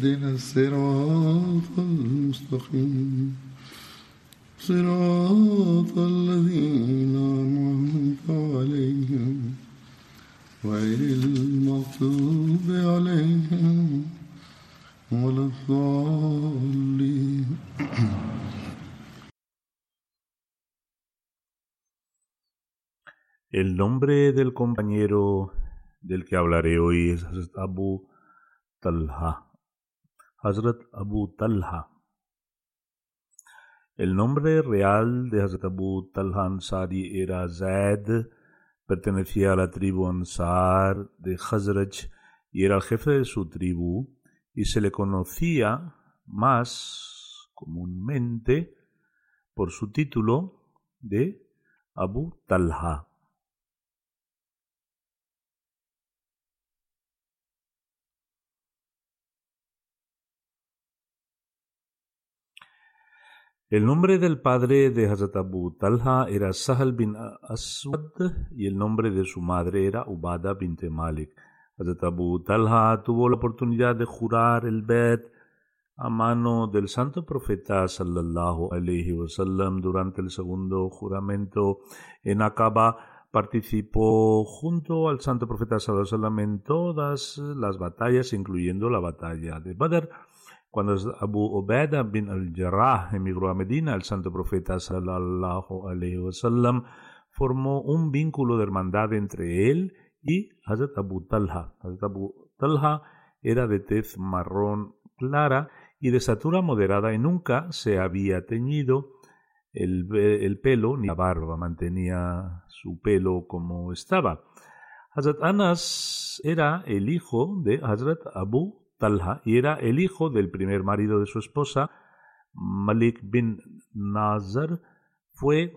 اهدنا الصراط المستقيم صراط الذين أنعمت عليهم غير المغضوب عليهم ولا الضالين El nombre del compañero del que hablaré hoy es Hazrat Abu Talha. Hazrat Abu Talha. El nombre real de Hazrat Abu Talha Ansari era Zaid, pertenecía a la tribu Ansar de Khazraj y era el jefe de su tribu y se le conocía más comúnmente por su título de Abu Talha. El nombre del padre de Hazrat Abu Talha era Sahal bin Aswad y el nombre de su madre era Ubada bint Malik. Hazrat Abu Talha tuvo la oportunidad de jurar el Bet a mano del santo profeta sallallahu alaihi wasallam durante el segundo juramento en Aqaba participó junto al santo profeta sallallahu alaihi wasallam en todas las batallas incluyendo la batalla de Badr cuando Abu Ubaidah bin al-Jarrah emigró a Medina, el santo profeta sallallahu alaihi wasallam formó un vínculo de hermandad entre él y Hazrat Abu Talha. Hazrat Abu Talha era de tez marrón clara y de estatura moderada y nunca se había teñido el, el pelo ni la barba, mantenía su pelo como estaba. Hazrat Anas era el hijo de Hazrat Abu Y era el hijo del primer marido de su esposa, Malik bin Nazar. Fue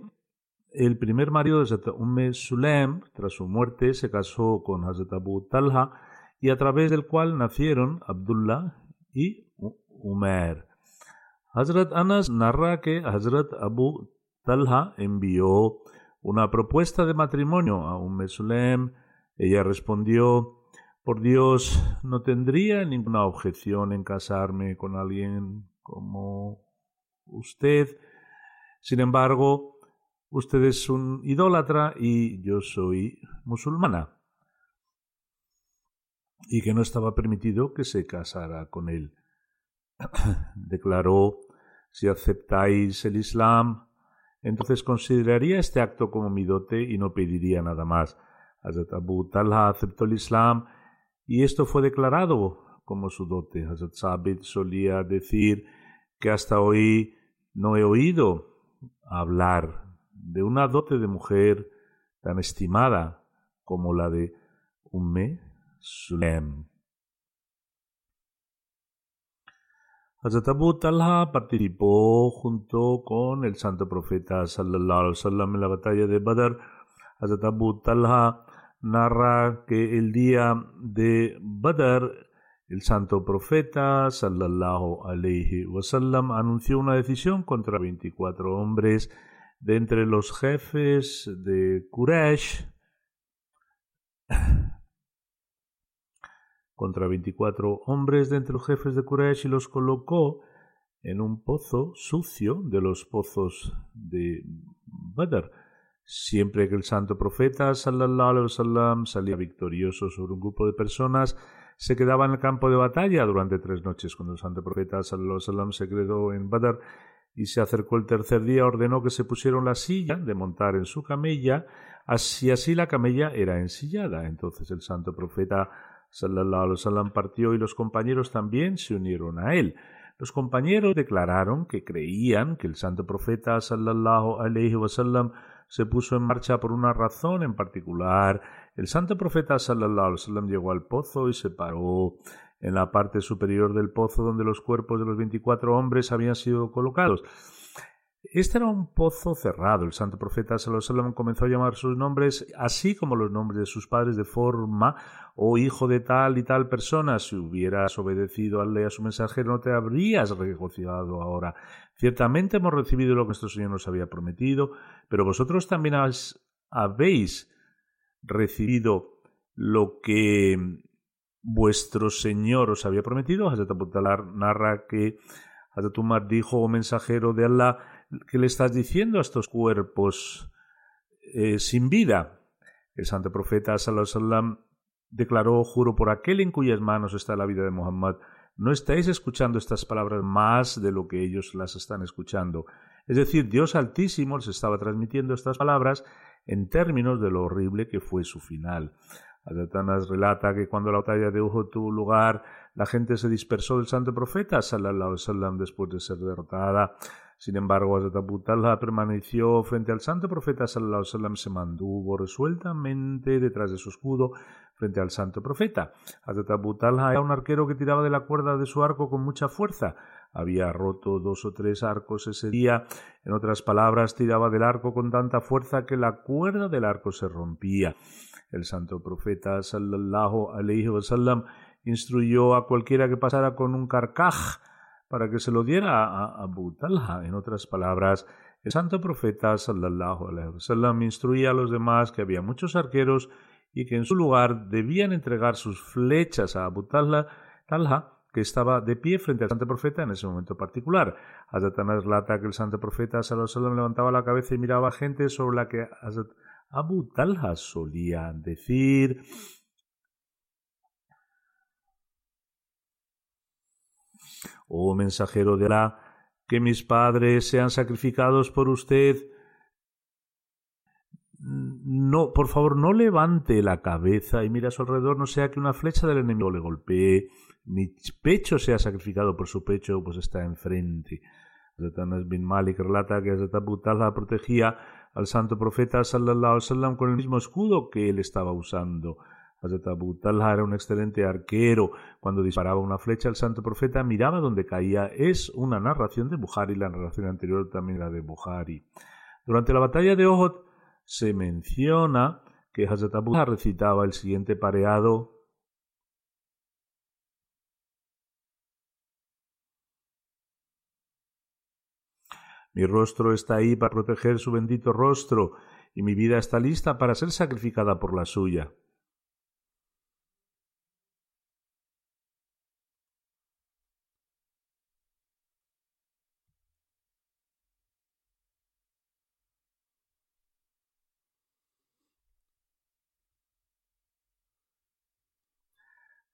el primer marido de Hazrat Umm Sulaim. Tras su muerte se casó con Hazrat Abu Talha y a través del cual nacieron Abdullah y Umer. Hazrat Anas narra que Hazrat Abu Talha envió una propuesta de matrimonio a Umm Sulaim. Ella respondió por Dios, no tendría ninguna objeción en casarme con alguien como usted. Sin embargo, usted es un idólatra y yo soy musulmana. Y que no estaba permitido que se casara con él. Declaró, si aceptáis el Islam, entonces consideraría este acto como mi dote y no pediría nada más. Hazrat Abu Talha aceptó el Islam y esto fue declarado como su dote. Hazrat Sabit solía decir que hasta hoy no he oído hablar de una dote de mujer tan estimada como la de Umme Sulem. Hazrat Abu Talha participó junto con el santo profeta sallallahu alaihi en la batalla de Badr. Hazrat Abu Talha narra que el día de Badr el santo profeta sallallahu alaihi wasallam anunció una decisión contra 24 hombres de entre los jefes de Quraysh contra 24 hombres de entre los jefes de Quraysh y los colocó en un pozo sucio de los pozos de Badr Siempre que el santo profeta sallallahu alaihi wasallam salía victorioso sobre un grupo de personas, se quedaba en el campo de batalla durante tres noches. Cuando el santo profeta sallallahu se quedó en Badr y se acercó el tercer día, ordenó que se pusieron la silla de montar en su camella, así así la camella era ensillada. Entonces el santo profeta sallallahu alaihi wasallam partió y los compañeros también se unieron a él. Los compañeros declararon que creían que el santo profeta sallallahu alaihi wasallam se puso en marcha por una razón en particular. El santo profeta sallallahu alaihi wasallam llegó al pozo y se paró en la parte superior del pozo donde los cuerpos de los veinticuatro hombres habían sido colocados. Este era un pozo cerrado. El santo profeta Salomón comenzó a llamar sus nombres, así como los nombres de sus padres, de forma, o hijo de tal y tal persona. Si hubieras obedecido al ley a su mensajero, no te habrías regocijado ahora. Ciertamente hemos recibido lo que nuestro Señor nos había prometido, pero vosotros también habéis recibido lo que vuestro Señor os había prometido. Hazrat narra que Hazrat Umar dijo, oh mensajero de Allah, ¿qué le estás diciendo a estos cuerpos eh, sin vida? El santo profeta sallallahu declaró, juro por aquel en cuyas manos está la vida de Muhammad, no estáis escuchando estas palabras más de lo que ellos las están escuchando. Es decir, Dios Altísimo les estaba transmitiendo estas palabras en términos de lo horrible que fue su final. Adatanas relata que cuando la batalla de Uhud tuvo lugar, la gente se dispersó del santo profeta, sallallahu alaihi después de ser derrotada. Sin embargo, Talha permaneció frente al santo profeta, sallallahu alaihi se mantuvo resueltamente detrás de su escudo frente al santo profeta. Talha era un arquero que tiraba de la cuerda de su arco con mucha fuerza. Había roto dos o tres arcos ese día. En otras palabras, tiraba del arco con tanta fuerza que la cuerda del arco se rompía. El santo profeta sallallahu alaihi wasallam instruyó a cualquiera que pasara con un carcaj para que se lo diera a Abu Talha. En otras palabras, el santo profeta sallallahu alaihi wasallam instruía a los demás que había muchos arqueros y que en su lugar debían entregar sus flechas a Abu Talha, que estaba de pie frente al santo profeta en ese momento particular. Hazrat lata que el santo profeta sallallahu alaihi wasallam levantaba la cabeza y miraba a gente sobre la que Abu Talha solía decir Oh mensajero de Alá, que mis padres sean sacrificados por usted. No, por favor, no levante la cabeza y mire a su alrededor, no sea que una flecha del enemigo le golpee, mi pecho sea sacrificado por su pecho, pues está enfrente. Zatanas bin Malik relata que Hazrat Abu protegía al santo profeta sallallahu alaihi con el mismo escudo que él estaba usando. Hazrat Abu Talha era un excelente arquero. Cuando disparaba una flecha, el santo profeta miraba donde caía. Es una narración de Bukhari, la narración anterior también era de Bukhari. Durante la batalla de Ohod se menciona que Hazrat Abu Talha recitaba el siguiente pareado Mi rostro está ahí para proteger su bendito rostro, y mi vida está lista para ser sacrificada por la suya.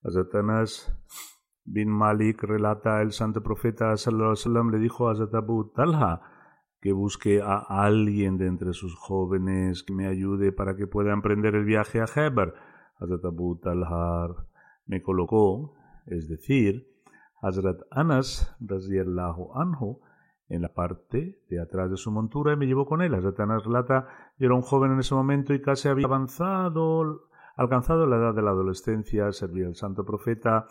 Satanás bin Malik relata el santo profeta le dijo a Zatabu Talha que busque a alguien de entre sus jóvenes que me ayude para que pueda emprender el viaje a Heber. Hazrat Abu Talha me colocó, es decir, Hazrat Anas radiyallahu anhu en la parte de atrás de su montura y me llevó con él. Hazrat Anas relata, yo era un joven en ese momento y casi había avanzado, alcanzado la edad de la adolescencia, servía al santo profeta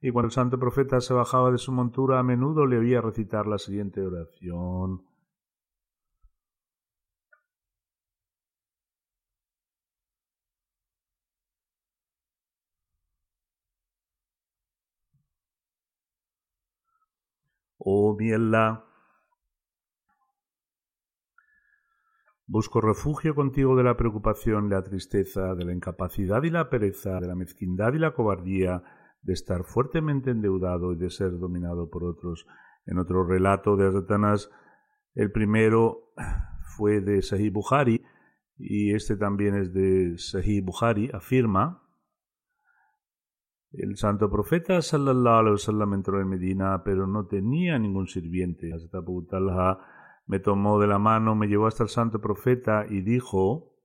y cuando el santo profeta se bajaba de su montura a menudo le oía recitar la siguiente oración. Oh mi busco refugio contigo de la preocupación, la tristeza, de la incapacidad y la pereza, de la mezquindad y la cobardía, de estar fuertemente endeudado y de ser dominado por otros. En otro relato de Satanás, el primero fue de Sahih Bukhari y este también es de Sahih Bukhari, afirma El santo profeta sallallahu alaihi wasallam entró en Medina, pero no tenía ningún sirviente. Talha me tomó de la mano, me llevó hasta el santo profeta y dijo: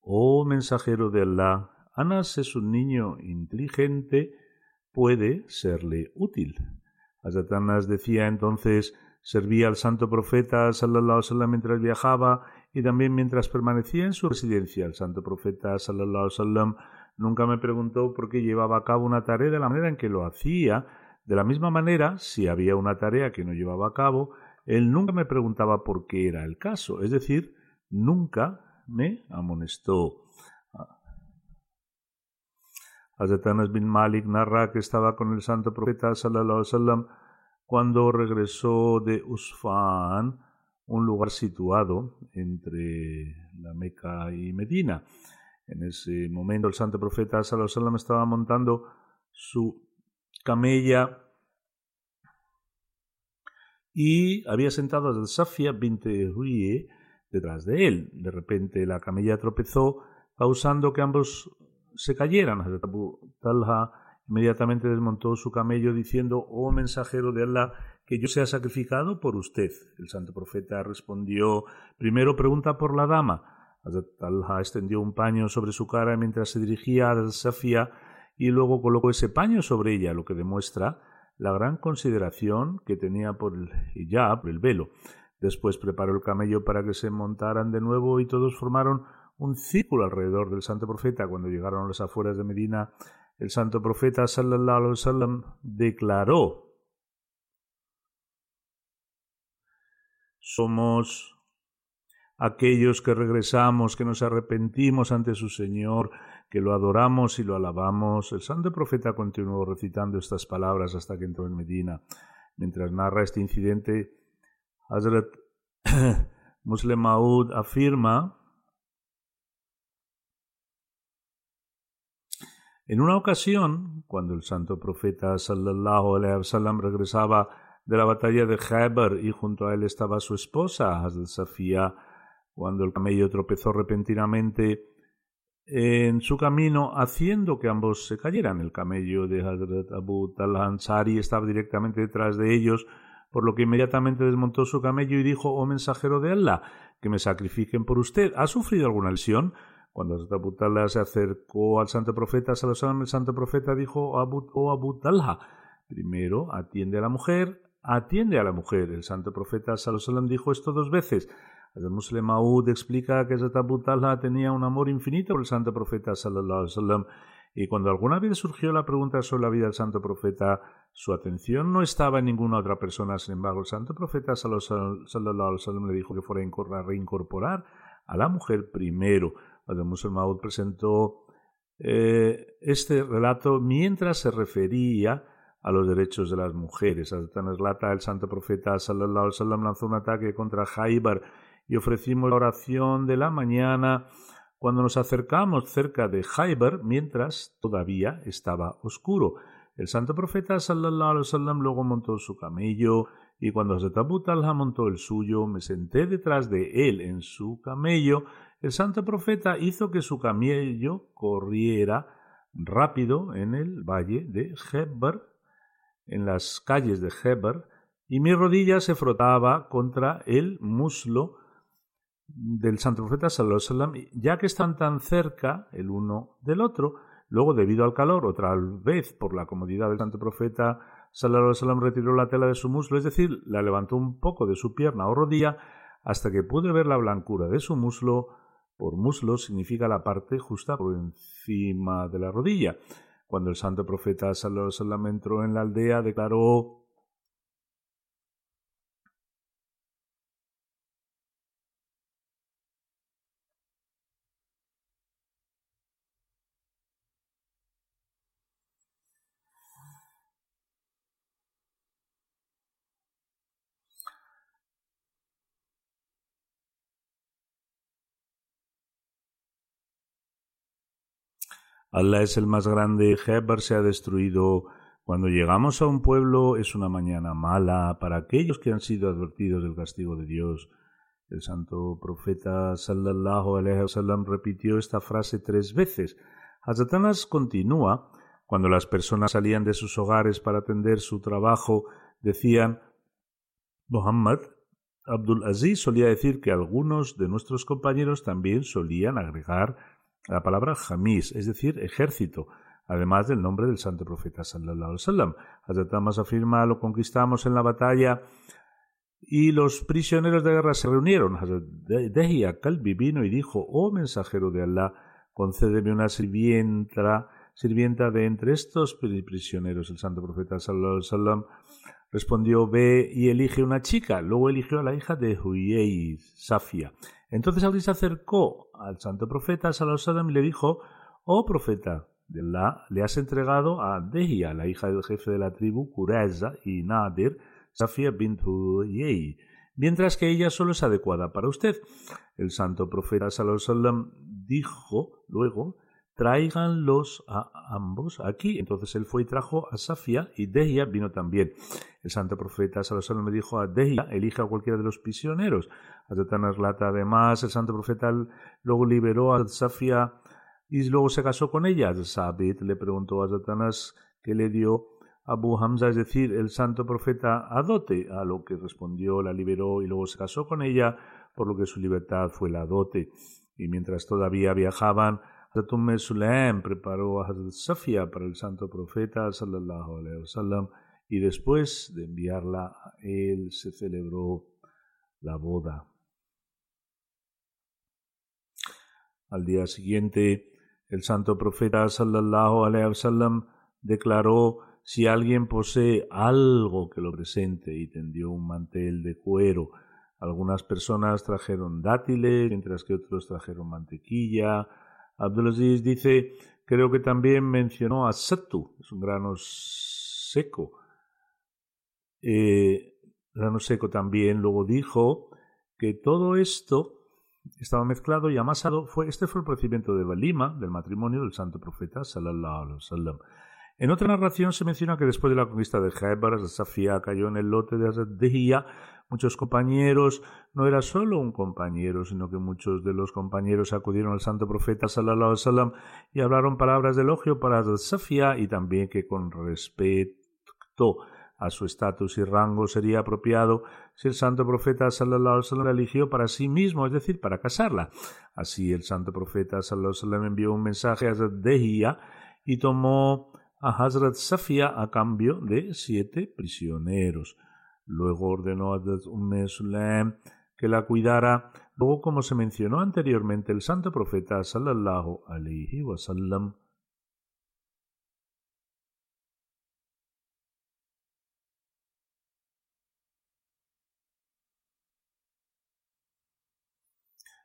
Oh mensajero de Allah, Anas es un niño inteligente, puede serle útil. Hazrat Anas decía entonces: servía al santo profeta sallallahu wasallam mientras viajaba y también mientras permanecía en su residencia. El santo profeta sallallahu wasallam Nunca me preguntó por qué llevaba a cabo una tarea de la manera en que lo hacía. De la misma manera, si había una tarea que no llevaba a cabo, él nunca me preguntaba por qué era el caso. Es decir, nunca me amonestó. Hazrat bin Malik narra que estaba con el santo profeta cuando regresó de Usfan, un lugar situado entre la Meca y Medina. En ese momento el santo profeta estaba montando su camella y había sentado a Safia binte Ruye detrás de él. De repente la camella tropezó, causando que ambos se cayeran. Talha inmediatamente desmontó su camello diciendo, oh mensajero de Allah, que yo sea sacrificado por usted. El santo profeta respondió, primero pregunta por la dama. Talha extendió un paño sobre su cara mientras se dirigía a Safia y luego colocó ese paño sobre ella, lo que demuestra la gran consideración que tenía por el hijab, el velo. Después preparó el camello para que se montaran de nuevo y todos formaron un círculo alrededor del santo profeta. Cuando llegaron a las afueras de Medina, el santo profeta sallallahu alaihi declaró: Somos aquellos que regresamos, que nos arrepentimos ante su Señor, que lo adoramos y lo alabamos. El santo profeta continuó recitando estas palabras hasta que entró en Medina. Mientras narra este incidente, Hazrat Muslim Maud afirma En una ocasión, cuando el santo profeta sallallahu alaihi wasallam regresaba de la batalla de Khaybar y junto a él estaba su esposa, Hazrat Safia, cuando el camello tropezó repentinamente en su camino, haciendo que ambos se cayeran. El camello de Hazrat Abu Tal-Ansari estaba directamente detrás de ellos, por lo que inmediatamente desmontó su camello y dijo, oh mensajero de Allah, que me sacrifiquen por usted. ¿Ha sufrido alguna lesión? Cuando Hazrat Abu Talha se acercó al santo profeta, el santo profeta dijo, oh Abu Talha, primero atiende a la mujer, atiende a la mujer. El santo profeta Salam dijo esto dos veces. El Muslim Maud explica que Abu Talha tenía un amor infinito por el santo profeta sallallahu alaihi wasallam y cuando alguna vez surgió la pregunta sobre la vida del santo profeta, su atención no estaba en ninguna otra persona. Sin embargo, el santo profeta sallallahu alaihi wasallam le dijo que fuera a reincorporar a la mujer primero. El Muslim Maud presentó eh, este relato mientras se refería a los derechos de las mujeres. Hasta en el santo profeta sallallahu alaihi wasallam lanzó un ataque contra Jaibar y ofrecimos la oración de la mañana cuando nos acercamos cerca de Jaiber mientras todavía estaba oscuro. El santo profeta sallallahu alaihi wasallam luego montó su camello y cuando Abu Talha montó el suyo, me senté detrás de él en su camello. El santo profeta hizo que su camello corriera rápido en el valle de Heber, en las calles de Heber, y mi rodilla se frotaba contra el muslo del santo profeta sallallahu ya que están tan cerca el uno del otro, luego debido al calor, otra vez por la comodidad del santo profeta sallallahu retiró la tela de su muslo, es decir, la levantó un poco de su pierna o rodilla hasta que pude ver la blancura de su muslo. Por muslo significa la parte justa por encima de la rodilla. Cuando el santo profeta sallallahu entró en la aldea, declaró Allah es el más grande, Heber se ha destruido. Cuando llegamos a un pueblo es una mañana mala para aquellos que han sido advertidos del castigo de Dios. El santo profeta sallallahu alaihi wasallam repitió esta frase tres veces Hazrat continúa, cuando las personas salían de sus hogares para atender su trabajo, decían, Muhammad Abdul Aziz solía decir que algunos de nuestros compañeros también solían agregar la palabra jamis, es decir, ejército, además del nombre del santo profeta sallallahu alaihi wasallam. Hazrat afirma, lo conquistamos en la batalla y los prisioneros de guerra se reunieron. Hazrat Dehia Kalbi vino y dijo, oh mensajero de Allah, concédeme una sirvienta, sirvienta de entre estos prisioneros. El santo profeta sallallahu alaihi wasallam respondió, ve y elige una chica. Luego eligió a la hija de Huyei, Safia. Entonces Abdi se acercó al santo profeta wasallam y le dijo, oh profeta, de Allah, le has entregado a Dehia, la hija del jefe de la tribu, Kureza y Nadir, Safia bint Huyei, mientras que ella solo es adecuada para usted. El santo profeta sallallahu dijo luego, tráiganlos a ambos aquí. Entonces él fue y trajo a Safia y Dehia vino también. El santo profeta sallallahu me dijo a Dehia, elija a cualquiera de los prisioneros. Lata además, el santo profeta luego liberó a Safia y luego se casó con ella. Sabit le preguntó a Satanás qué le dio Abu Hamza, es decir, el santo profeta a dote, a lo que respondió, la liberó y luego se casó con ella, por lo que su libertad fue la dote. Y mientras todavía viajaban, Hazrat Sulaim preparó a Hazrat Safia para el santo profeta sallallahu alaihi wasallam y después de enviarla a él se celebró la boda. Al día siguiente, el santo profeta sallallahu alaihi wasallam declaró si alguien posee algo que lo presente y tendió un mantel de cuero. Algunas personas trajeron dátiles, mientras que otros trajeron mantequilla. Abdulaziz dice, creo que también mencionó a Sattu, es un grano seco. Eh, grano seco también luego dijo que todo esto estaba mezclado y amasado. Fue, este fue el procedimiento de Balima, del matrimonio del santo profeta, sallallahu alaihi wasallam. En otra narración se menciona que después de la conquista de Khaybar, Safia cayó en el lote de Azadiyya. Muchos compañeros, no era solo un compañero, sino que muchos de los compañeros acudieron al santo profeta sallallahu alaihi y hablaron palabras de elogio para Safia y también que con respeto a su estatus y rango sería apropiado si el santo profeta sallallahu alaihi la eligió para sí mismo, es decir, para casarla. Así el santo profeta sallallahu alaihi envió un mensaje a Zadehia y tomó a Hazrat Safia a cambio de siete prisioneros. Luego ordenó a Umm Sulaim que la cuidara. Luego, como se mencionó anteriormente, el santo profeta sallallahu alaihi wasallam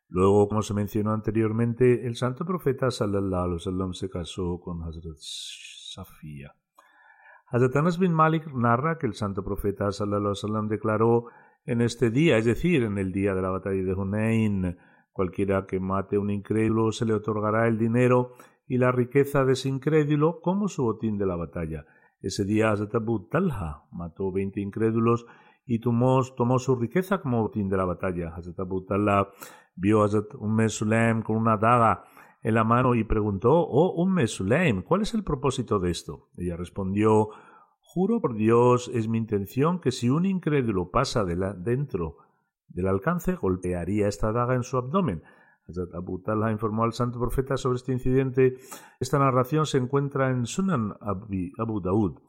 Luego, como se mencionó anteriormente, el santo profeta sallallahu alaihi wasallam se casó con Hazrat Safía. Hazrat Anas bin Malik narra que el santo profeta sallallahu declaró en este día, es decir, en el día de la batalla de Hunayn, cualquiera que mate un incrédulo se le otorgará el dinero y la riqueza de ese incrédulo como su botín de la batalla. Ese día Hazrat Abu Talha mató veinte incrédulos y tomó, tomó, su riqueza como botín de la batalla. Hazrat Abu Talha vio a Umm Sulaim con una daga en la mano y preguntó, oh Umm Sulaim, ¿cuál es el propósito de esto? Ella respondió, juro por Dios, es mi intención que si un incrédulo pasa de la, dentro del alcance, golpearía esta daga en su abdomen. Abu Talha informó al santo profeta sobre este incidente. Esta narración se encuentra en Sunan Abu Daud.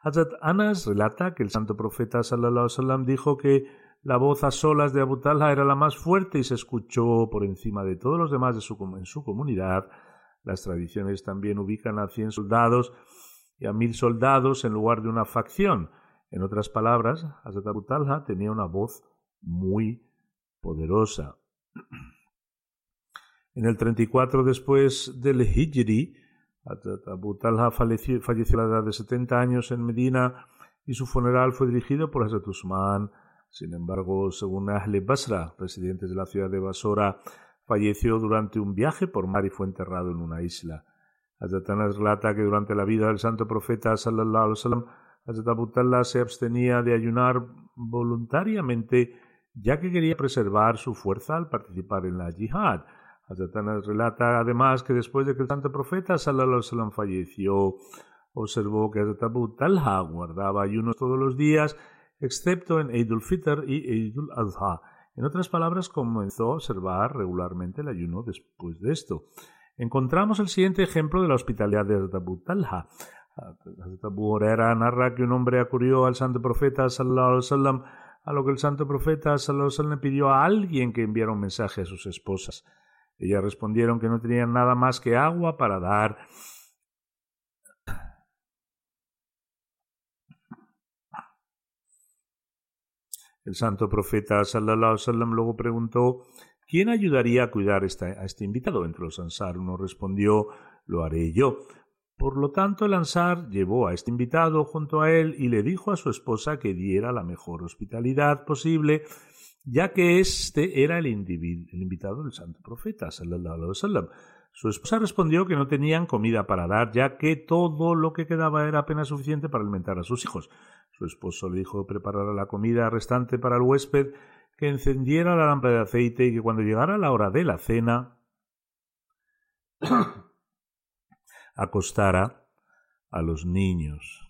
Hazrat Anas relata que el santo profeta sallallahu alaihi dijo que la voz a solas de Abu Talha era la más fuerte y se escuchó por encima de todos los demás de su, en su comunidad. Las tradiciones también ubican a cien soldados y a mil soldados en lugar de una facción. En otras palabras, Hazrat Abu Talha tenía una voz muy poderosa. En el 34 después del Hijri, Abu Talha falleció, falleció a la edad de 70 años en Medina y su funeral fue dirigido por Hazrat Usman sin embargo, según Ahle Basra, presidente de la ciudad de Basora, falleció durante un viaje por mar y fue enterrado en una isla. Hazrat relata que durante la vida del santo profeta sallallahu alaihi se abstenía de ayunar voluntariamente ya que quería preservar su fuerza al participar en la yihad. Hazrat relata además que después de que el santo profeta sallallahu alaihi falleció, observó que Hazrat Talha guardaba ayunos todos los días, excepto en Eid al-Fitr y Eid al-Adha. En otras palabras, comenzó a observar regularmente el ayuno después de esto. Encontramos el siguiente ejemplo de la hospitalidad de Abu Talha. Abu narra que un hombre acudió al santo profeta sallallahu alaihi wasallam a lo que el santo profeta sallallahu alaihi wasallam pidió a alguien que enviara un mensaje a sus esposas. Ellas respondieron que no tenían nada más que agua para dar. El santo profeta sallallahu alaihi luego preguntó ¿Quién ayudaría a cuidar a este invitado? Entre los ansar uno respondió Lo haré yo. Por lo tanto, el ansar llevó a este invitado junto a él y le dijo a su esposa que diera la mejor hospitalidad posible ya que este era el, invitado del santo profeta, sallallahu. Su esposa respondió que no tenían comida para dar, ya que todo lo que quedaba era apenas suficiente para alimentar a sus hijos. Su esposo le dijo que preparara la comida restante para el huésped, que encendiera la lámpara de aceite y que cuando llegara la hora de la cena acostara a los niños.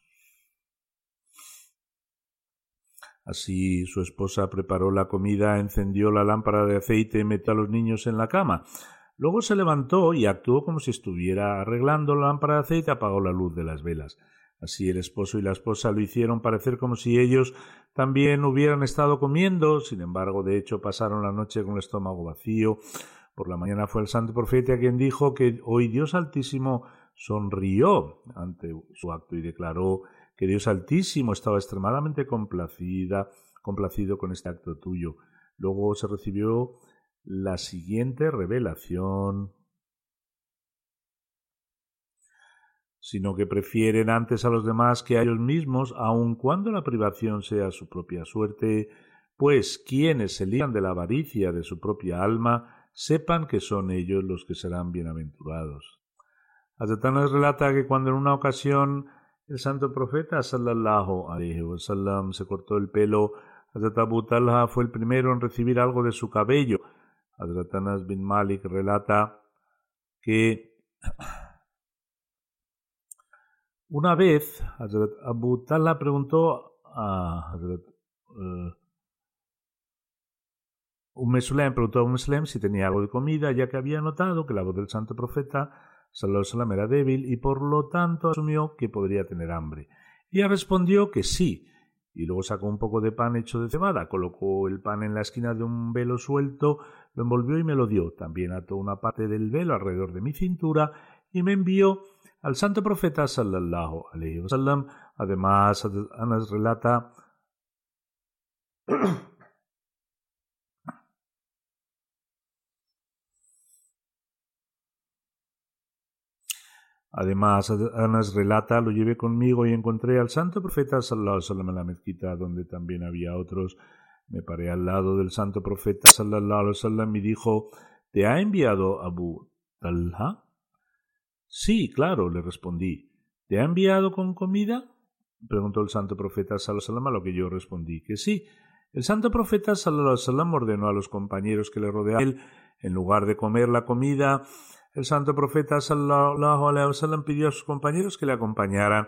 Así su esposa preparó la comida, encendió la lámpara de aceite y metió a los niños en la cama. Luego se levantó y actuó como si estuviera arreglando la lámpara de aceite apagó la luz de las velas. Así el esposo y la esposa lo hicieron parecer como si ellos también hubieran estado comiendo, sin embargo, de hecho, pasaron la noche con el estómago vacío. Por la mañana fue el santo profeta quien dijo que hoy Dios Altísimo sonrió ante su acto y declaró que Dios Altísimo estaba extremadamente complacida, complacido con este acto tuyo. Luego se recibió la siguiente revelación, sino que prefieren antes a los demás que a ellos mismos, aun cuando la privación sea su propia suerte, pues quienes se lían de la avaricia de su propia alma, sepan que son ellos los que serán bienaventurados. Azetanas relata que cuando en una ocasión el santo profeta sallallahu alaihi wasallam se cortó el pelo. Hazrat Abu Talha fue el primero en recibir algo de su cabello. Hazrat Anas bin Malik relata que una vez Hazrat Abu Talha preguntó a Hazrat uh, preguntó a Umm si tenía algo de comida, ya que había notado que la voz del santo profeta Sallallahu era débil y por lo tanto asumió que podría tener hambre. Ella respondió que sí, y luego sacó un poco de pan hecho de cebada, colocó el pan en la esquina de un velo suelto, lo envolvió y me lo dio. También ató una parte del velo alrededor de mi cintura y me envió al santo profeta sallallahu alaihi wasallam. Además, Anas relata Además, relata, lo llevé conmigo y encontré al santo profeta sallallahu alaihi wasallam en la mezquita, donde también había otros. Me paré al lado del santo profeta sallallahu alaihi wasallam y dijo, ¿te ha enviado Abu Talha? Sí, claro, le respondí. ¿Te ha enviado con comida? preguntó el santo profeta wasallam, a lo que yo respondí que sí. El santo profeta wasallam ordenó a los compañeros que le rodeaban, en lugar de comer la comida, el santo profeta wasallam pidió a sus compañeros que le acompañaran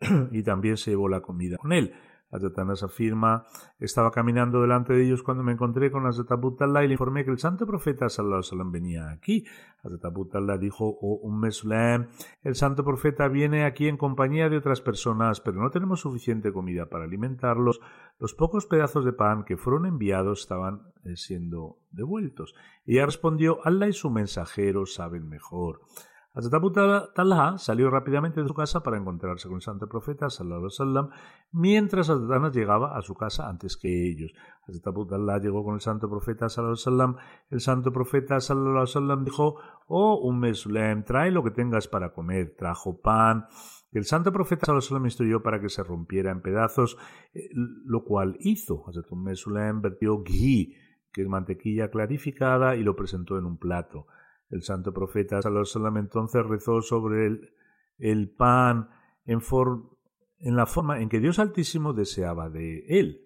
y también se llevó la comida con él. Hazrat Anas afirma, estaba caminando delante de ellos cuando me encontré con Hazrat Abu Tallah y le informé que el santo profeta sallallahu alaihi venía aquí. Hazrat Abu Tallah dijo, oh Sulaim, el santo profeta viene aquí en compañía de otras personas, pero no tenemos suficiente comida para alimentarlos. Los pocos pedazos de pan que fueron enviados estaban eh, siendo devueltos. Y ella respondió, Allah y su mensajero saben mejor. Talha salió rápidamente de su casa para encontrarse con el santo profeta sallallahu alaihi mientras Hazrat llegaba a su casa antes que ellos. Talha llegó con el santo profeta sallallahu alaihi El santo profeta sallallahu alaihi dijo: "Oh Umm Sulaim, trae lo que tengas para comer." Trajo pan. El santo profeta alaihi instruyó para que se rompiera en pedazos, eh, lo cual hizo. Hazrat Umm Sulaim vertió ghee, que es mantequilla clarificada, y lo presentó en un plato. El santo profeta Sallallahu entonces rezó sobre el, el pan en, en la forma en que Dios Altísimo deseaba de él.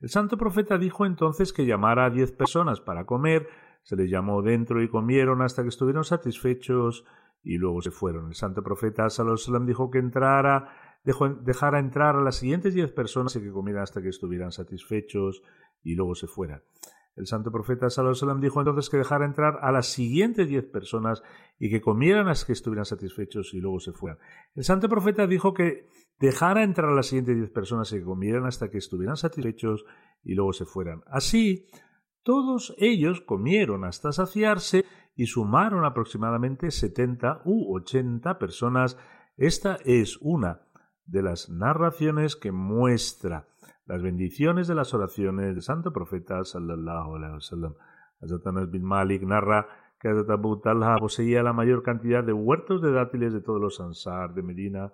El santo profeta dijo entonces que llamara a diez personas para comer, se les llamó dentro y comieron hasta que estuvieron satisfechos y luego se fueron. El santo profeta Sallallahu dijo que entrara, dejara entrar a las siguientes diez personas y que comieran hasta que estuvieran satisfechos y luego se fueran. El santo profeta Sallallahu dijo entonces que dejara entrar a las siguientes diez personas y que comieran hasta que estuvieran satisfechos y luego se fueran. El santo profeta dijo que dejara entrar a las siguientes diez personas y que comieran hasta que estuvieran satisfechos y luego se fueran. Así, todos ellos comieron hasta saciarse y sumaron aproximadamente 70 u 80 personas. Esta es una de las narraciones que muestra las bendiciones de las oraciones del santo profeta sallallahu alaihi wasallam. Hazrat bin Malik narra que Hazrat Abu Talha poseía la mayor cantidad de huertos de dátiles de todos los ansar de Medina.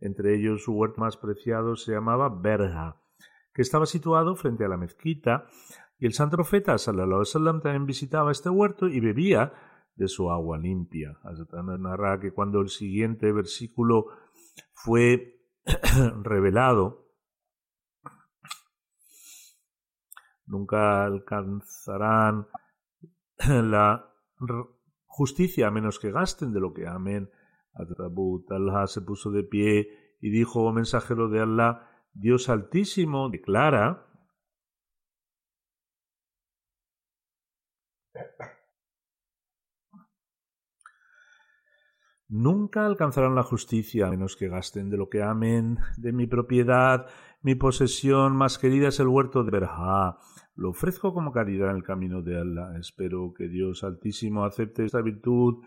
Entre ellos su huerto más preciado se llamaba Berja, que estaba situado frente a la mezquita y el santo profeta sallallahu alaihi wasallam también visitaba este huerto y bebía de su agua limpia. narra que cuando el siguiente versículo fue revelado, nunca alcanzarán la justicia a menos que gasten de lo que amen. Abu Talha se puso de pie y dijo, oh mensajero de Allah, Dios Altísimo declara Nunca alcanzarán la justicia a menos que gasten de lo que amen, de mi propiedad, mi posesión más querida es el huerto de Berja. Lo ofrezco como caridad en el camino de Allah. Espero que Dios Altísimo acepte esta virtud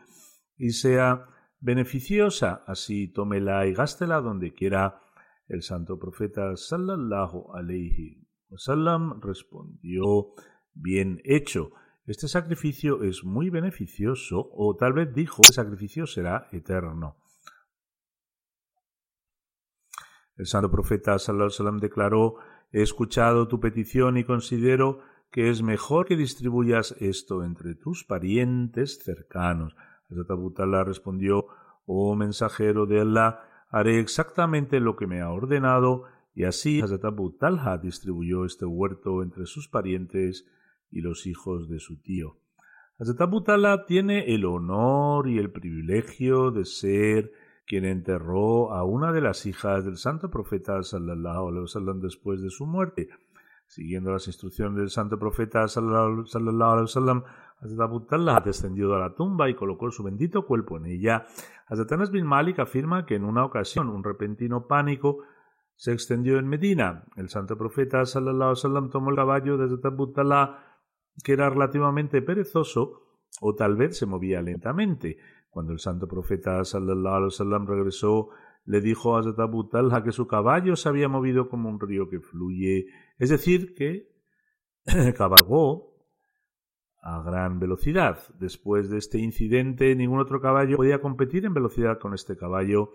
y sea beneficiosa. Así tómela y gástela donde quiera. El santo profeta sallallahu alayhi wasallam respondió, bien hecho. Este sacrificio es muy beneficioso, o tal vez dijo, el sacrificio será eterno. El santo profeta sallallahu declaró, he escuchado tu petición y considero que es mejor que distribuyas esto entre tus parientes cercanos. Hazrat respondió, oh mensajero de Allah, haré exactamente lo que me ha ordenado, y así Hazrat distribuyó este huerto entre sus parientes y los hijos de su tío. Hazrat tiene el honor y el privilegio de ser quien enterró a una de las hijas del santo profeta sallallahu alaihi wasallam después de su muerte. Siguiendo las instrucciones del santo profeta sallallahu alaihi wasallam, Hazrat Abu descendió a la tumba y colocó su bendito cuerpo en ella. Hazrat Anas bin Malik afirma que en una ocasión un repentino pánico se extendió en Medina. El santo profeta sallallahu alaihi wasallam tomó el caballo de Hazrat Abu que era relativamente perezoso o tal vez se movía lentamente. Cuando el santo profeta sallallahu alaihi wasallam regresó, le dijo a Abu Talha que su caballo se había movido como un río que fluye, es decir, que cabalgó a gran velocidad. Después de este incidente, ningún otro caballo podía competir en velocidad con este caballo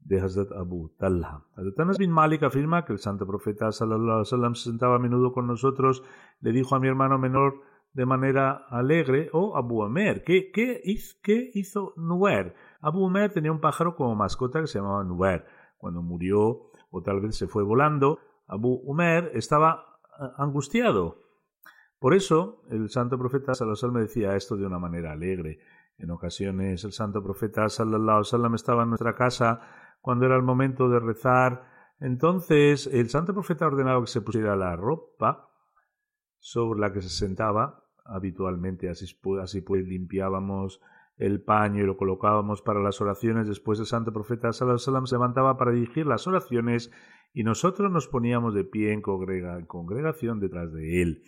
de Hazrat Abu Talha. Hazrat Anas bin Malik afirma que el santo profeta sallallahu alaihi wasallam se sentaba a menudo con nosotros, le dijo a mi hermano menor de manera alegre, oh Abu Amer, ¿qué, qué, hizo, qué hizo Nuer? Abu Amer tenía un pájaro como mascota que se llamaba Nuer. Cuando murió, o tal vez se fue volando, Abu Umer estaba eh, angustiado. Por eso, el santo profeta alaihi me decía esto de una manera alegre. En ocasiones, el santo profeta sallallahu estaba en nuestra casa cuando era el momento de rezar. Entonces el santo profeta ordenaba que se pusiera la ropa sobre la que se sentaba habitualmente, así, así pues limpiábamos el paño y lo colocábamos para las oraciones. Después el santo profeta Sallallahu se levantaba para dirigir las oraciones y nosotros nos poníamos de pie en, congregación detrás de él.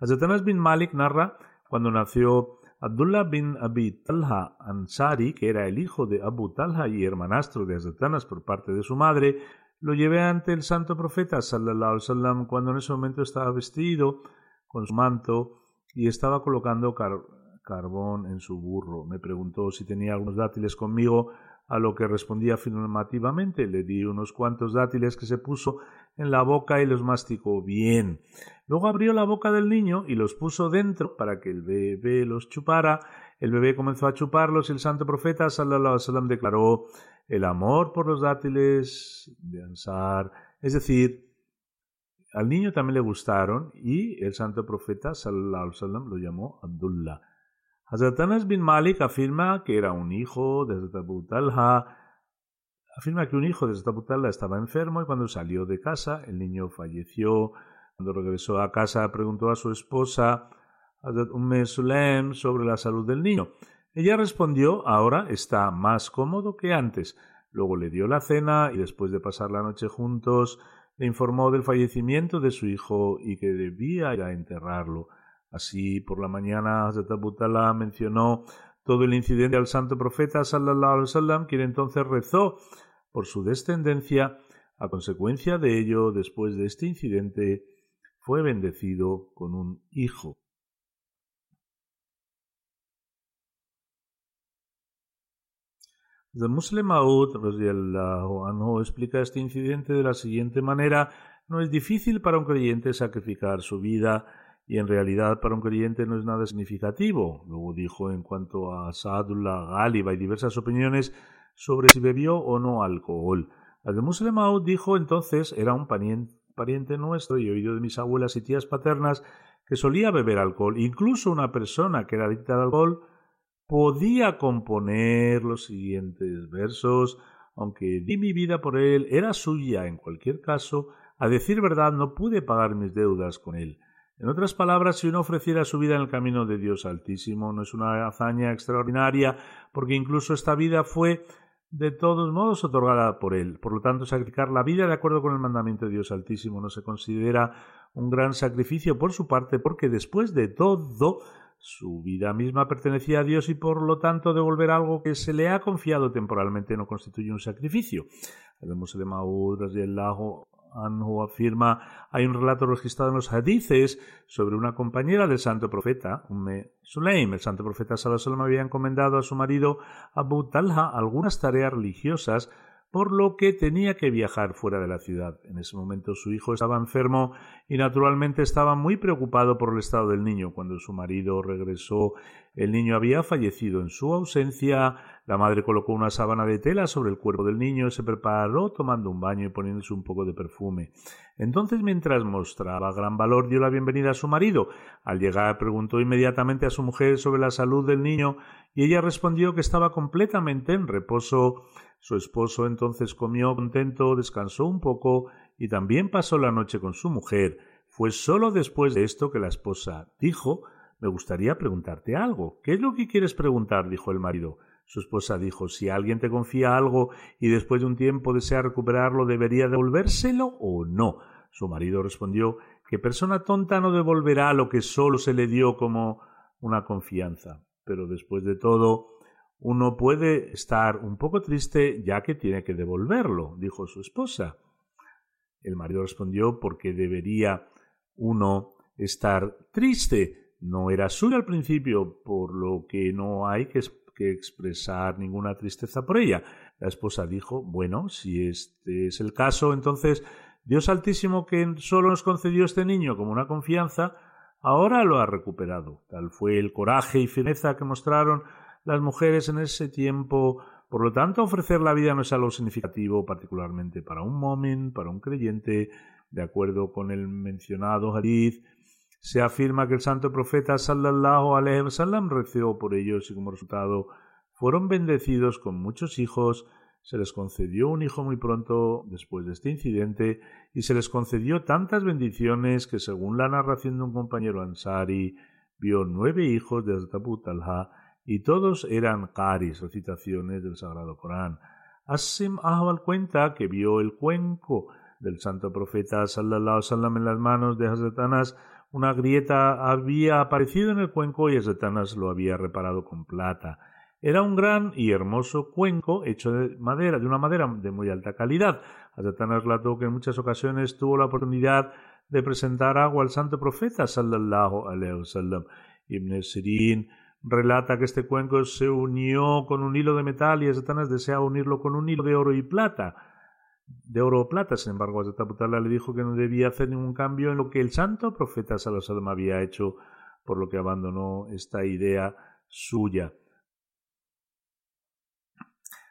Hazrat bin Malik narra cuando nació Abdullah bin Abi Talha Ansari, que era el hijo de Abu Talha y hermanastro de Hazrat por parte de su madre, lo llevé ante el santo profeta sallallahu alaihi wasallam cuando en ese momento estaba vestido con su manto y estaba colocando carbón en su burro. Me preguntó si tenía algunos dátiles conmigo, a lo que respondí afirmativamente. Le di unos cuantos dátiles que se puso en la boca y los masticó bien. Luego abrió la boca del niño y los puso dentro para que el bebé los chupara. El bebé comenzó a chuparlos y el santo profeta sallallahu alaihi declaró el amor por los dátiles de Ansar, es decir, al niño también le gustaron y el santo profeta sallallahu alaihi wasallam lo llamó Abdullah. Hazrat Anas bin Malik afirma que era un hijo de Hazrat Abu afirma que un hijo de Hazrat Abu estaba enfermo y cuando salió de casa el niño falleció. Cuando regresó a casa preguntó a su esposa Hazrat Umm Sulaim sobre la salud del niño. Ella respondió, ahora está más cómodo que antes. Luego le dio la cena y después de pasar la noche juntos, le informó del fallecimiento de su hijo y que debía ir a enterrarlo. Así, por la mañana, Hazrat Abu mencionó todo el incidente al santo profeta sallallahu alaihi wasallam, quien entonces rezó por su descendencia. A consecuencia de ello, después de este incidente, fue bendecido con un hijo. The Muslim Maud anhu explica este incidente de la siguiente manera: no es difícil para un creyente sacrificar su vida y en realidad para un creyente no es nada significativo. Luego dijo en cuanto a Saadullah Ghaliba hay diversas opiniones sobre si bebió o no alcohol. The Muslim Maud dijo entonces era un pariente nuestro y oído de mis abuelas y tías paternas que solía beber alcohol. Incluso una persona que era adicta al alcohol podía componer los siguientes versos, aunque di mi vida por él, era suya en cualquier caso, a decir verdad no pude pagar mis deudas con él. En otras palabras, si uno ofreciera su vida en el camino de Dios Altísimo, no es una hazaña extraordinaria, porque incluso esta vida fue de todos modos otorgada por él. Por lo tanto, sacrificar la vida de acuerdo con el mandamiento de Dios Altísimo no se considera un gran sacrificio por su parte, porque después de todo su vida misma pertenecía a Dios y por lo tanto devolver algo que se le ha confiado temporalmente no constituye un sacrificio. El Muslim Anhu afirma, hay un relato registrado en los hadices sobre una compañera del santo profeta, Umme Sulaim. El santo profeta Sallallahu había encomendado a su marido Abu Talha algunas tareas religiosas por lo que tenía que viajar fuera de la ciudad. En ese momento su hijo estaba enfermo y naturalmente estaba muy preocupado por el estado del niño. Cuando su marido regresó, el niño había fallecido. En su ausencia, la madre colocó una sábana de tela sobre el cuerpo del niño y se preparó tomando un baño y poniéndose un poco de perfume. Entonces, mientras mostraba gran valor, dio la bienvenida a su marido. Al llegar, preguntó inmediatamente a su mujer sobre la salud del niño y ella respondió que estaba completamente en reposo su esposo entonces comió contento, descansó un poco y también pasó la noche con su mujer. Fue sólo después de esto que la esposa dijo Me gustaría preguntarte algo. ¿Qué es lo que quieres preguntar? dijo el marido. Su esposa dijo Si alguien te confía algo y después de un tiempo desea recuperarlo, ¿debería devolvérselo o no? Su marido respondió ¿Qué persona tonta no devolverá lo que sólo se le dio como una confianza? Pero después de todo, uno puede estar un poco triste ya que tiene que devolverlo, dijo su esposa. El marido respondió porque debería uno estar triste. No era suyo al principio, por lo que no hay que, que expresar ninguna tristeza por ella. La esposa dijo, bueno, si este es el caso, entonces Dios Altísimo que solo nos concedió este niño como una confianza, ahora lo ha recuperado. Tal fue el coraje y firmeza que mostraron las mujeres en ese tiempo. Por lo tanto, ofrecer la vida no es algo significativo, particularmente para un momen, para un creyente. De acuerdo con el mencionado hadith, se afirma que el santo profeta sallallahu alaihi wasallam recibió por ellos y como resultado fueron bendecidos con muchos hijos. Se les concedió un hijo muy pronto después de este incidente y se les concedió tantas bendiciones que según la narración de un compañero ansari vio nueve hijos de Abu Talha y todos eran qaris, recitaciones del Sagrado Corán. Asim Ahwal cuenta que vio el cuenco del santo profeta sallallahu sallam en las manos de Hazrat Anas. Una grieta había aparecido en el cuenco y Hazrat Anas lo había reparado con plata. Era un gran y hermoso cuenco hecho de madera, de una madera de muy alta calidad. Hazrat Anas relató que en muchas ocasiones tuvo la oportunidad de presentar agua al santo profeta sallallahu alaihi wasallam. Ibn Sirin relata que este cuenco se unió con un hilo de metal y Satanás desea unirlo con un hilo de oro y plata. De oro o plata, sin embargo, Azataputala le dijo que no debía hacer ningún cambio en lo que el santo profeta Salasalem había hecho, por lo que abandonó esta idea suya.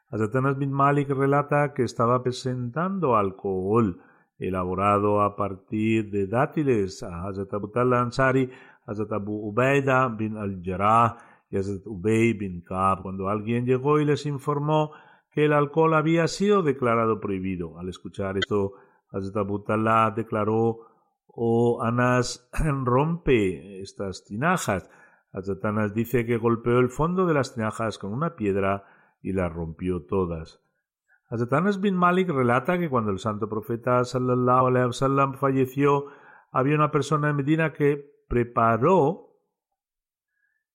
Azatanas bin Malik relata que estaba presentando alcohol elaborado a partir de dátiles Hazrat Ansari, Hazrat Ubaida bin al-Jarrah y Hazrat Ubay bin Ka'b, cuando alguien llegó y les informó que el alcohol había sido declarado prohibido. Al escuchar esto, Hazrat Abu declaró, oh Anas, rompe estas tinajas. Hazrat Anas dice que golpeó el fondo de las tinajas con una piedra y las rompió todas. Hazrat Anas bin Malik relata que cuando el santo profeta sallallahu alaihi wasallam falleció, había una persona en Medina que preparó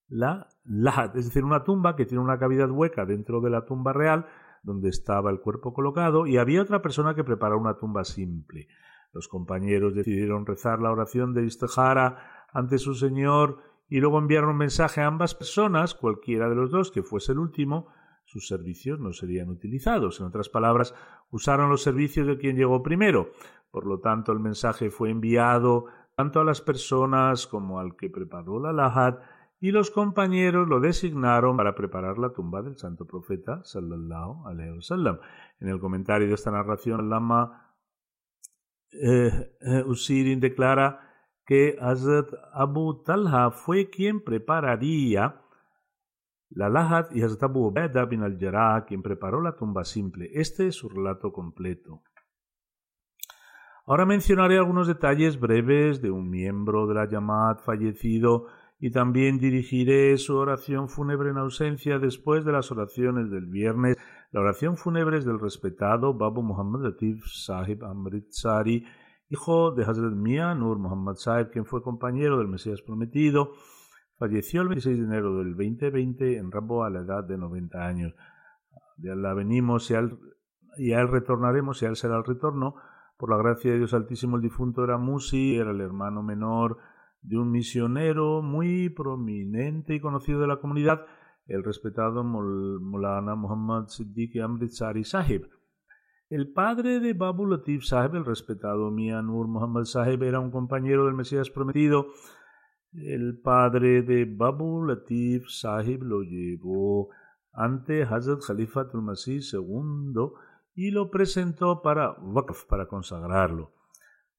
la lahad, es decir, una tumba que tiene una cavidad hueca dentro de la tumba real donde estaba el cuerpo colocado y había otra persona que preparó una tumba simple. Los compañeros decidieron rezar la oración de Istihara ante su Señor y luego enviaron un mensaje a ambas personas, cualquiera de los dos que fuese el último, sus servicios no serían utilizados. En otras palabras, usaron los servicios de quien llegó primero. Por lo tanto, el mensaje fue enviado tanto a las personas como al que preparó la lahad y los compañeros lo designaron para preparar la tumba del santo profeta sallallahu alaihi wasallam. En el comentario de esta narración, Lama eh, eh, Usirin declara que Hazrat Abu Talha fue quien prepararía la Lahad y Hazrat Abu Ubaidah bin al-Jarrah quien preparó la tumba simple. Este es su relato completo. Ahora mencionaré algunos detalles breves de un miembro de la Yamad fallecido y también dirigiré su oración fúnebre en ausencia después de las oraciones del viernes. La oración fúnebre es del respetado Babu Muhammad Latif Sahib Amritsari, hijo de Hazrat Mia Nur Muhammad Sahib, quien fue compañero del Mesías Prometido Falleció el 26 de enero del 2020 en Rambo a la edad de 90 años. De Allah venimos y, y a él retornaremos y a él será el retorno. Por la gracia de Dios Altísimo, el difunto era Musi, era el hermano menor de un misionero muy prominente y conocido de la comunidad, el respetado Molana Muhammad Siddiq Amritsari Sahib. El padre de Babu Latif Sahib, el respetado Mianur Muhammad Sahib, era un compañero del Mesías prometido el padre de Babu Latif Sahib lo llevó ante Hazrat Khalifatul Masih II y lo presentó para Waqf, para consagrarlo.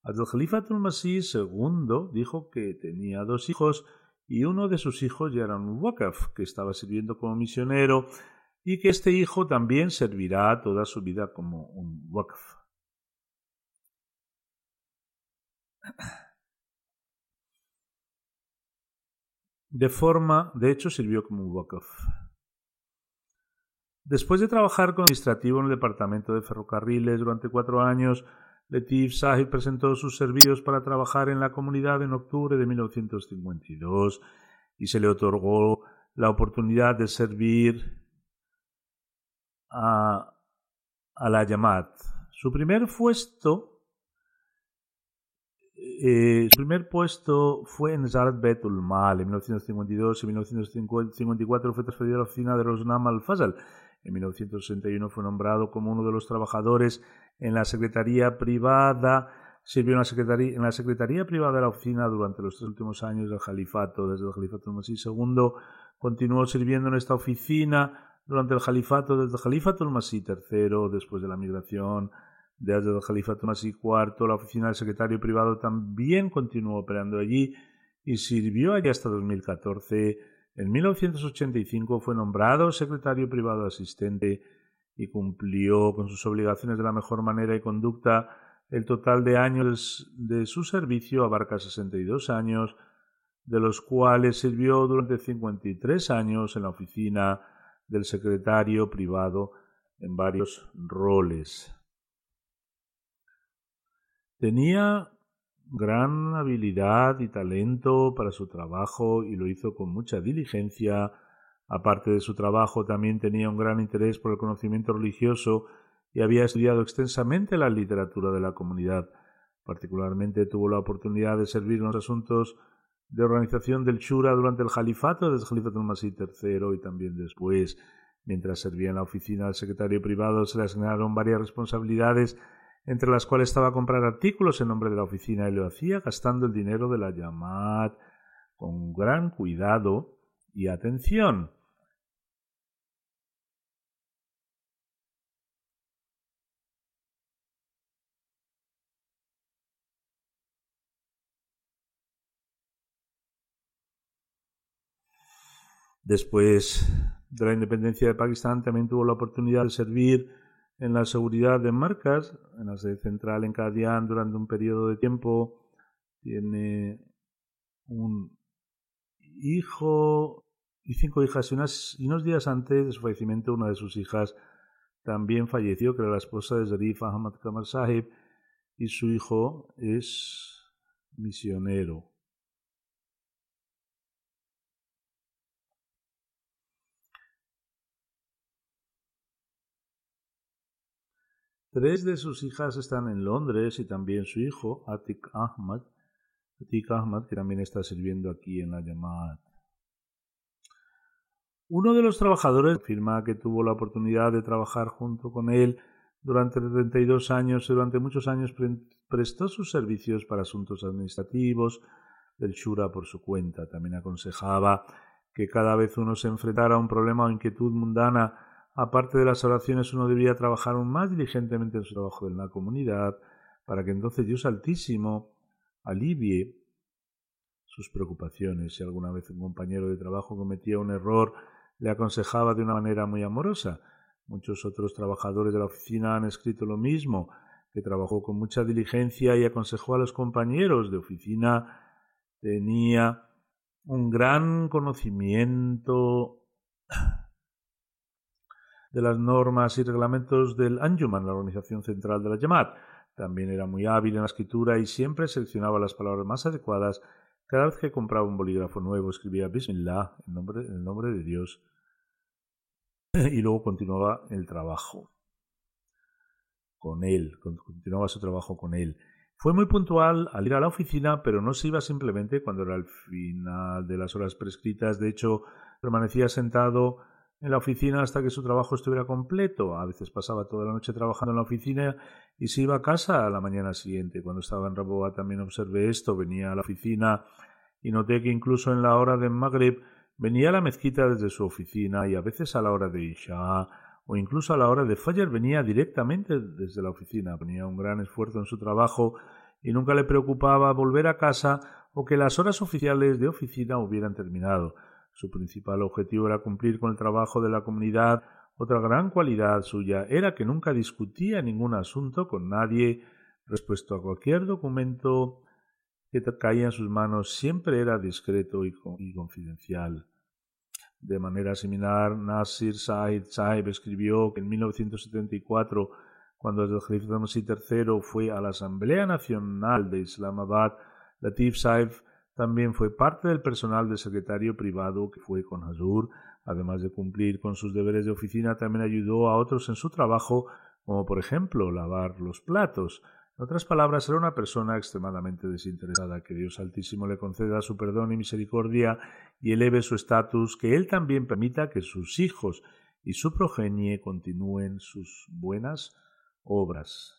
Hazrat Khalifatul Masih II dijo que tenía dos hijos y uno de sus hijos ya era un Waqf, que estaba sirviendo como misionero y que este hijo también servirá toda su vida como un Waqf. De forma, de hecho, sirvió como un wakaf. Después de trabajar como administrativo en el departamento de ferrocarriles durante cuatro años, Latif Sahib presentó sus servicios para trabajar en la comunidad en octubre de 1952 y se le otorgó la oportunidad de servir a, la Yamat. Su primer puesto eh, su primer puesto fue en Zarat Betul Mal en 1952 y 1954 fue transferido a la oficina de Rosnam al-Fazal. En 1961 fue nombrado como uno de los trabajadores en la Secretaría Privada. Sirvió en la, secretaría, en la Secretaría Privada de la oficina durante los tres últimos años del Califato. Desde el Califato Masih II continuó sirviendo en esta oficina durante el Califato, desde el Califato Masih III, después de la migración desde el Califato Masih IV, la oficina del secretario privado también continuó operando allí y sirvió allí hasta 2014. En 1985 fue nombrado secretario privado asistente y cumplió con sus obligaciones de la mejor manera y conducta. El total de años de su servicio abarca 62 años, de los cuales sirvió durante 53 años en la oficina del secretario privado en varios roles. Tenía gran habilidad y talento para su trabajo y lo hizo con mucha diligencia. Aparte de su trabajo, también tenía un gran interés por el conocimiento religioso y había estudiado extensamente la literatura de la comunidad. Particularmente tuvo la oportunidad de servir en los asuntos de organización del Shura durante el Jalifato desde el Jalifato Masih III y también después. Mientras servía en la oficina del secretario privado, se le asignaron varias responsabilidades entre las cuales estaba comprar artículos en nombre de la oficina y lo hacía gastando el dinero de la llamada con gran cuidado y atención. Después de la independencia de Pakistán también tuvo la oportunidad de servir en la seguridad de marcas, en la sede central en Kadian durante un periodo de tiempo. Tiene un hijo y cinco hijas y, unos días antes de su fallecimiento una de sus hijas también falleció, que era la esposa de Zarif Ahmad Kamar Sahib, y su hijo es misionero. Tres de sus hijas están en Londres y también su hijo, Atik Ahmad, Atik Ahmad, que también está sirviendo aquí en la llamada. Uno de los trabajadores afirma que tuvo la oportunidad de trabajar junto con él durante 32 años y durante muchos años prestó sus servicios para asuntos administrativos del Shura por su cuenta. También aconsejaba que cada vez uno se enfrentara a un problema o inquietud mundana Aparte de las oraciones, uno debía trabajar aún más diligentemente en su trabajo en la comunidad, para que entonces Dios Altísimo alivie sus preocupaciones. Si alguna vez un compañero de trabajo cometía un error, le aconsejaba de una manera muy amorosa. Muchos otros trabajadores de la oficina han escrito lo mismo, que trabajó con mucha diligencia y aconsejó a los compañeros de oficina. Tenía un gran conocimiento de las normas y reglamentos del Anjuman, la organización central de la Jamaat. También era muy hábil en la escritura y siempre seleccionaba las palabras más adecuadas. Cada vez que compraba un bolígrafo nuevo escribía Bismillah, en nombre, en nombre de Dios, y luego continuaba el trabajo con él, continuaba su trabajo con él. Fue muy puntual al ir a la oficina, pero no se iba simplemente cuando era el final de las horas prescritas. De hecho, permanecía sentado en la oficina hasta que su trabajo estuviera completo. A veces pasaba toda la noche trabajando en la oficina y se iba a casa a la mañana siguiente. Cuando estaba en Raboa también observé esto. Venía a la oficina y noté que incluso en la hora de Maghrib venía a la mezquita desde su oficina y a veces a la hora de Isha o incluso a la hora de Fajr venía directamente desde la oficina. Ponía un gran esfuerzo en su trabajo y nunca le preocupaba volver a casa o que las horas oficiales de oficina hubieran terminado. Su principal objetivo era cumplir con el trabajo de la comunidad. Otra gran cualidad suya era que nunca discutía ningún asunto con nadie respecto a cualquier documento que caía en sus manos siempre era discreto y, confidencial. De manera similar, Nasir Said Saib escribió que en 1974, cuando el Khalifa III fue a la Asamblea Nacional de Islamabad, Latif Saib también fue parte del personal de secretario privado que fue con Hazur. Además de cumplir con sus deberes de oficina, también ayudó a otros en su trabajo, como por ejemplo lavar los platos. En otras palabras, era una persona extremadamente desinteresada. Que Dios Altísimo le conceda su perdón y misericordia y eleve su estatus, que Él también permita que sus hijos y su progenie continúen sus buenas obras.